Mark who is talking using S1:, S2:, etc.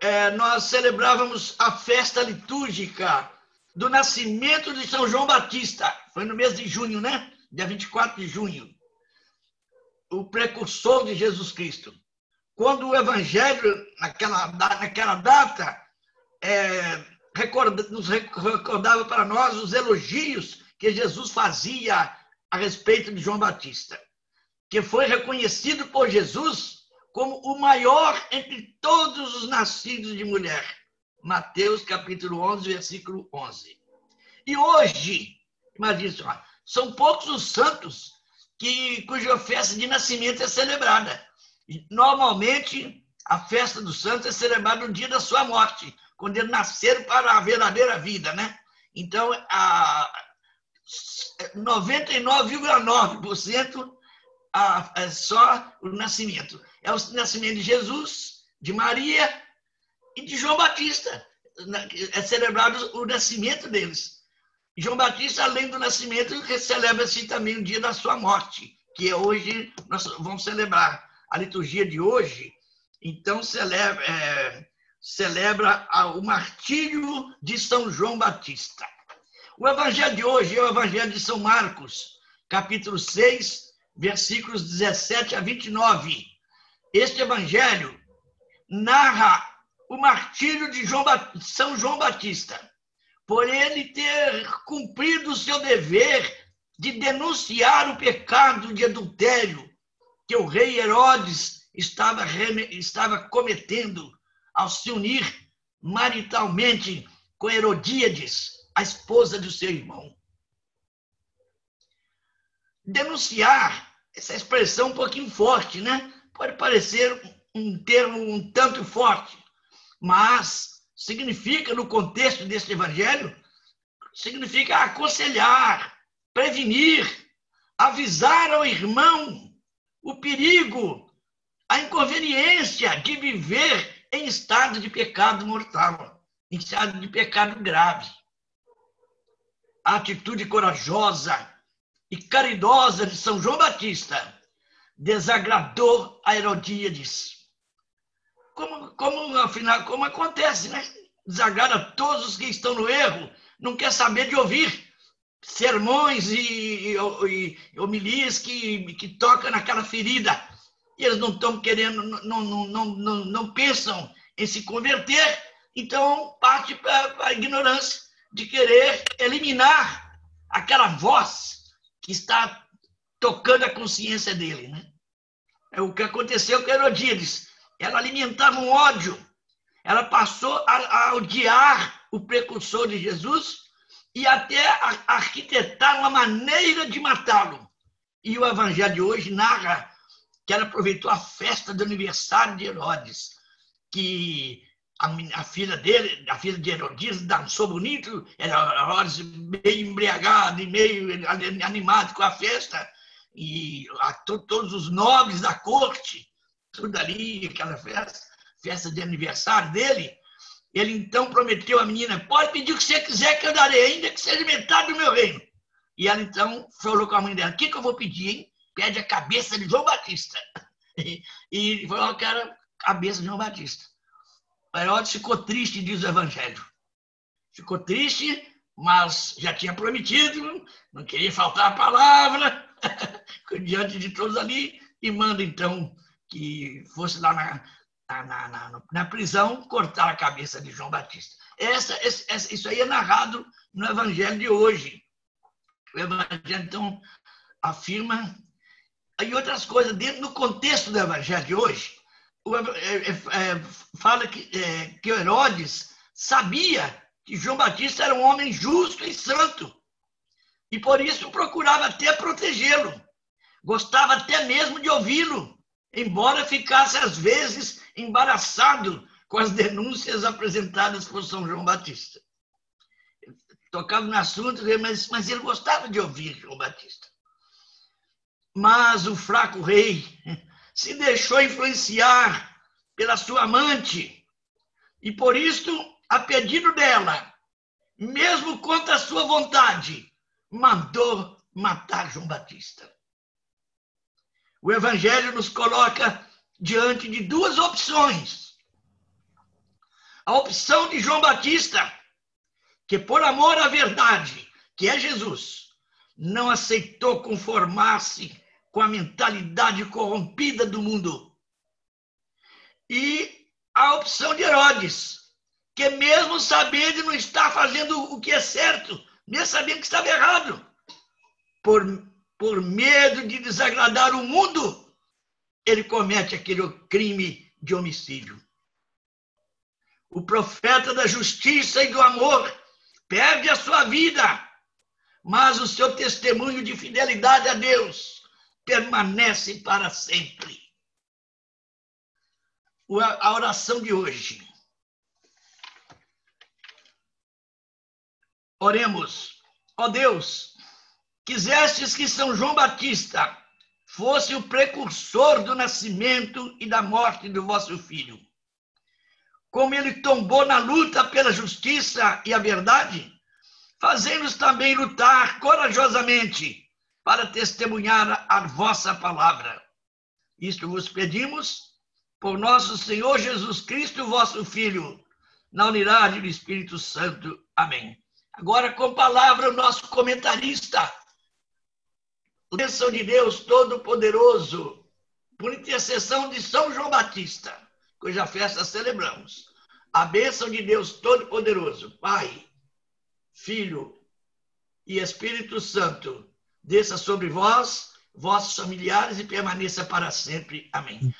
S1: é, nós celebrávamos a festa litúrgica do nascimento de São João Batista. Foi no mês de junho, né? Dia 24 de junho. O precursor de Jesus Cristo. Quando o Evangelho, naquela, naquela data, é, recorda, nos recordava para nós os elogios que Jesus fazia a respeito de João Batista, que foi reconhecido por Jesus como o maior entre todos os nascidos de mulher. Mateus capítulo 11, versículo 11. E hoje, imagine só, são poucos os santos que, cuja festa de nascimento é celebrada. Normalmente, a festa dos santos é celebrada no dia da sua morte, quando eles nasceram para a verdadeira vida, né? Então, a 99,9% é só o nascimento é o nascimento de Jesus, de Maria e de João Batista. É celebrado o nascimento deles. João Batista, além do nascimento, celebra-se também o dia da sua morte, que é hoje nós vamos celebrar. A liturgia de hoje, então, celebra, é, celebra o martírio de São João Batista. O evangelho de hoje é o evangelho de São Marcos, capítulo 6, versículos 17 a 29 este evangelho narra o martírio de João, São João Batista, por ele ter cumprido o seu dever de denunciar o pecado de adultério que o rei Herodes estava, estava cometendo ao se unir maritalmente com Herodíades, a esposa do seu irmão. Denunciar, essa expressão um pouquinho forte, né? pode parecer um termo um tanto forte, mas significa, no contexto deste evangelho, significa aconselhar, prevenir, avisar ao irmão o perigo, a inconveniência de viver em estado de pecado mortal, em estado de pecado grave. A atitude corajosa e caridosa de São João Batista desagradou a Herodíades. Como, como, afinal, como acontece, né? Desagrada todos os que estão no erro, não quer saber de ouvir sermões e, e, e homilias que, que tocam naquela ferida. E eles não estão querendo, não, não, não, não, não pensam em se converter, então parte para a ignorância de querer eliminar aquela voz que está tocando a consciência dele, né? É o que aconteceu com Herodíades. Ela alimentava um ódio. Ela passou a, a odiar o precursor de Jesus e até a, arquitetar uma maneira de matá-lo. E o evangelho de hoje narra que ela aproveitou a festa do aniversário de Herodes, que a, a, filha dele, a filha de Herodes, dançou bonito, era Herodes meio embriagado e meio animado com a festa, e a, todos os nobres da corte, tudo ali, aquela festa, festa de aniversário dele. Ele então prometeu à menina: pode pedir o que você quiser que eu darei, ainda que seja metade do meu reino. E ela então falou com a mãe dela: o que, que eu vou pedir, hein? Pede a cabeça de João Batista. E, e falou que era a cabeça de João Batista. Herodes ficou triste, diz o Evangelho. Ficou triste, mas já tinha prometido, não queria faltar a palavra, diante de todos ali, e manda então que fosse lá na, na, na, na prisão cortar a cabeça de João Batista. Essa, essa, isso aí é narrado no Evangelho de hoje. O Evangelho, então, afirma. E outras coisas, dentro do contexto do Evangelho de hoje, fala que, é, que Herodes sabia que João Batista era um homem justo e santo. E por isso procurava até protegê-lo. Gostava até mesmo de ouvi-lo, embora ficasse às vezes embaraçado com as denúncias apresentadas por São João Batista. Tocava no assunto, mas, mas ele gostava de ouvir João Batista. Mas o fraco rei se deixou influenciar pela sua amante e por isso a pedido dela, mesmo contra a sua vontade, mandou matar João Batista. O Evangelho nos coloca diante de duas opções. A opção de João Batista, que por amor à verdade, que é Jesus, não aceitou conformar-se com a mentalidade corrompida do mundo. E a opção de Herodes, que mesmo sabendo não está fazendo o que é certo, mesmo sabendo que estava errado, por, por medo de desagradar o mundo, ele comete aquele crime de homicídio. O profeta da justiça e do amor perde a sua vida, mas o seu testemunho de fidelidade a Deus permanece para sempre. A oração de hoje. Oremos. Ó Deus, quisestes que São João Batista fosse o precursor do nascimento e da morte do vosso filho. Como ele tombou na luta pela justiça e a verdade, fazendo-nos também lutar corajosamente para testemunhar a vossa palavra. Isto vos pedimos por nosso Senhor Jesus Cristo, vosso Filho, na unidade do Espírito Santo. Amém. Agora, com palavra, o nosso comentarista, bênção de Deus Todo-Poderoso, por intercessão de São João Batista, cuja festa celebramos. A bênção de Deus Todo-Poderoso, Pai, Filho e Espírito Santo, desça sobre vós, vossos familiares e permaneça para sempre. Amém.